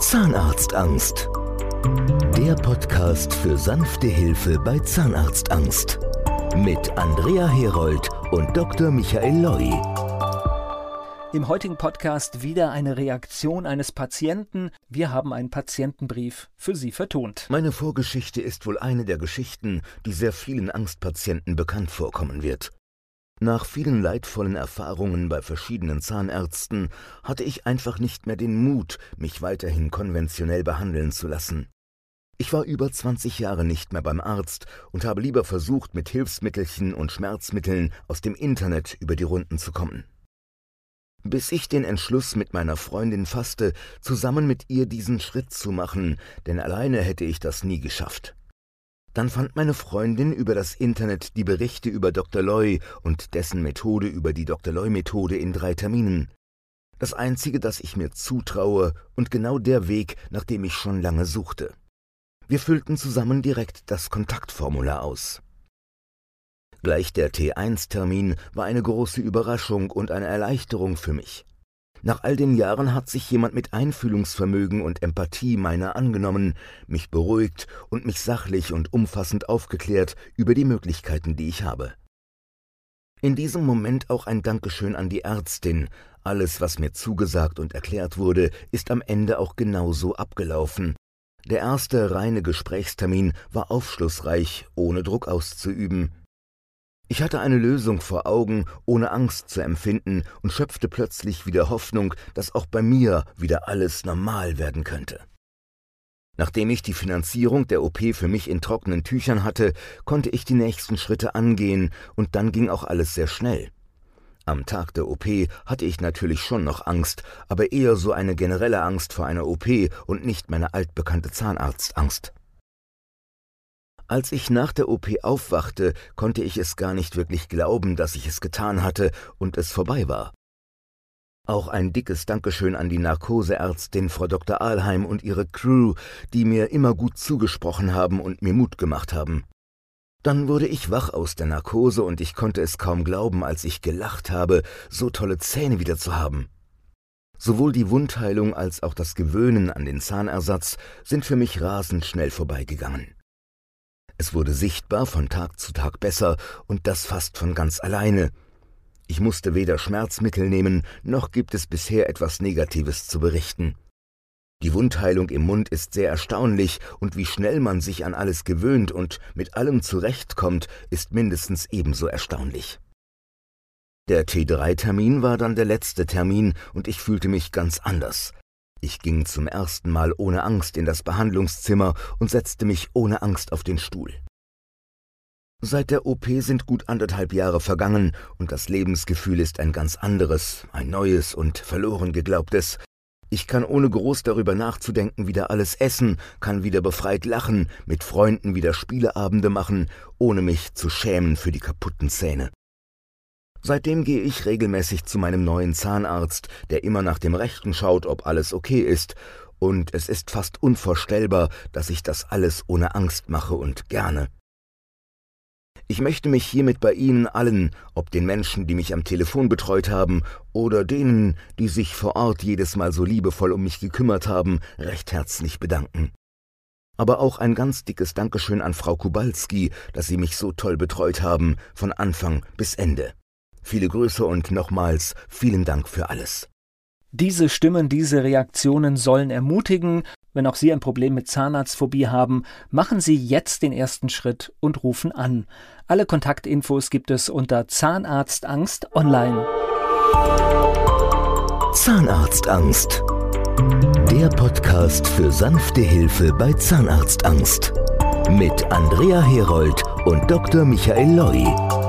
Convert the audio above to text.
Zahnarztangst. Der Podcast für sanfte Hilfe bei Zahnarztangst. Mit Andrea Herold und Dr. Michael Loi. Im heutigen Podcast wieder eine Reaktion eines Patienten. Wir haben einen Patientenbrief für Sie vertont. Meine Vorgeschichte ist wohl eine der Geschichten, die sehr vielen Angstpatienten bekannt vorkommen wird. Nach vielen leidvollen Erfahrungen bei verschiedenen Zahnärzten hatte ich einfach nicht mehr den Mut, mich weiterhin konventionell behandeln zu lassen. Ich war über 20 Jahre nicht mehr beim Arzt und habe lieber versucht, mit Hilfsmittelchen und Schmerzmitteln aus dem Internet über die Runden zu kommen. Bis ich den Entschluss mit meiner Freundin fasste, zusammen mit ihr diesen Schritt zu machen, denn alleine hätte ich das nie geschafft. Dann fand meine Freundin über das Internet die Berichte über Dr. Loy und dessen Methode über die Dr. Loy-Methode in drei Terminen. Das einzige, das ich mir zutraue und genau der Weg, nach dem ich schon lange suchte. Wir füllten zusammen direkt das Kontaktformular aus. Gleich der T1-Termin war eine große Überraschung und eine Erleichterung für mich. Nach all den Jahren hat sich jemand mit Einfühlungsvermögen und Empathie meiner angenommen, mich beruhigt und mich sachlich und umfassend aufgeklärt über die Möglichkeiten, die ich habe. In diesem Moment auch ein Dankeschön an die Ärztin. Alles, was mir zugesagt und erklärt wurde, ist am Ende auch genauso abgelaufen. Der erste reine Gesprächstermin war aufschlussreich, ohne Druck auszuüben. Ich hatte eine Lösung vor Augen, ohne Angst zu empfinden und schöpfte plötzlich wieder Hoffnung, dass auch bei mir wieder alles normal werden könnte. Nachdem ich die Finanzierung der OP für mich in trockenen Tüchern hatte, konnte ich die nächsten Schritte angehen, und dann ging auch alles sehr schnell. Am Tag der OP hatte ich natürlich schon noch Angst, aber eher so eine generelle Angst vor einer OP und nicht meine altbekannte Zahnarztangst. Als ich nach der OP aufwachte, konnte ich es gar nicht wirklich glauben, dass ich es getan hatte und es vorbei war. Auch ein dickes Dankeschön an die Narkoseärztin Frau Dr. Ahlheim und ihre Crew, die mir immer gut zugesprochen haben und mir Mut gemacht haben. Dann wurde ich wach aus der Narkose und ich konnte es kaum glauben, als ich gelacht habe, so tolle Zähne wieder zu haben. Sowohl die Wundheilung als auch das Gewöhnen an den Zahnersatz sind für mich rasend schnell vorbeigegangen. Es wurde sichtbar von Tag zu Tag besser und das fast von ganz alleine. Ich musste weder Schmerzmittel nehmen, noch gibt es bisher etwas Negatives zu berichten. Die Wundheilung im Mund ist sehr erstaunlich, und wie schnell man sich an alles gewöhnt und mit allem zurechtkommt, ist mindestens ebenso erstaunlich. Der T3-Termin war dann der letzte Termin, und ich fühlte mich ganz anders. Ich ging zum ersten Mal ohne Angst in das Behandlungszimmer und setzte mich ohne Angst auf den Stuhl. Seit der OP sind gut anderthalb Jahre vergangen und das Lebensgefühl ist ein ganz anderes, ein neues und verloren geglaubtes. Ich kann ohne groß darüber nachzudenken wieder alles essen, kann wieder befreit lachen, mit Freunden wieder Spieleabende machen, ohne mich zu schämen für die kaputten Zähne. Seitdem gehe ich regelmäßig zu meinem neuen Zahnarzt, der immer nach dem Rechten schaut, ob alles okay ist, und es ist fast unvorstellbar, dass ich das alles ohne Angst mache und gerne. Ich möchte mich hiermit bei Ihnen allen, ob den Menschen, die mich am Telefon betreut haben, oder denen, die sich vor Ort jedes Mal so liebevoll um mich gekümmert haben, recht herzlich bedanken. Aber auch ein ganz dickes Dankeschön an Frau Kubalski, dass Sie mich so toll betreut haben, von Anfang bis Ende. Viele Grüße und nochmals vielen Dank für alles. Diese Stimmen, diese Reaktionen sollen ermutigen. Wenn auch Sie ein Problem mit Zahnarztphobie haben, machen Sie jetzt den ersten Schritt und rufen an. Alle Kontaktinfos gibt es unter Zahnarztangst online. Zahnarztangst. Der Podcast für sanfte Hilfe bei Zahnarztangst. Mit Andrea Herold und Dr. Michael Loi.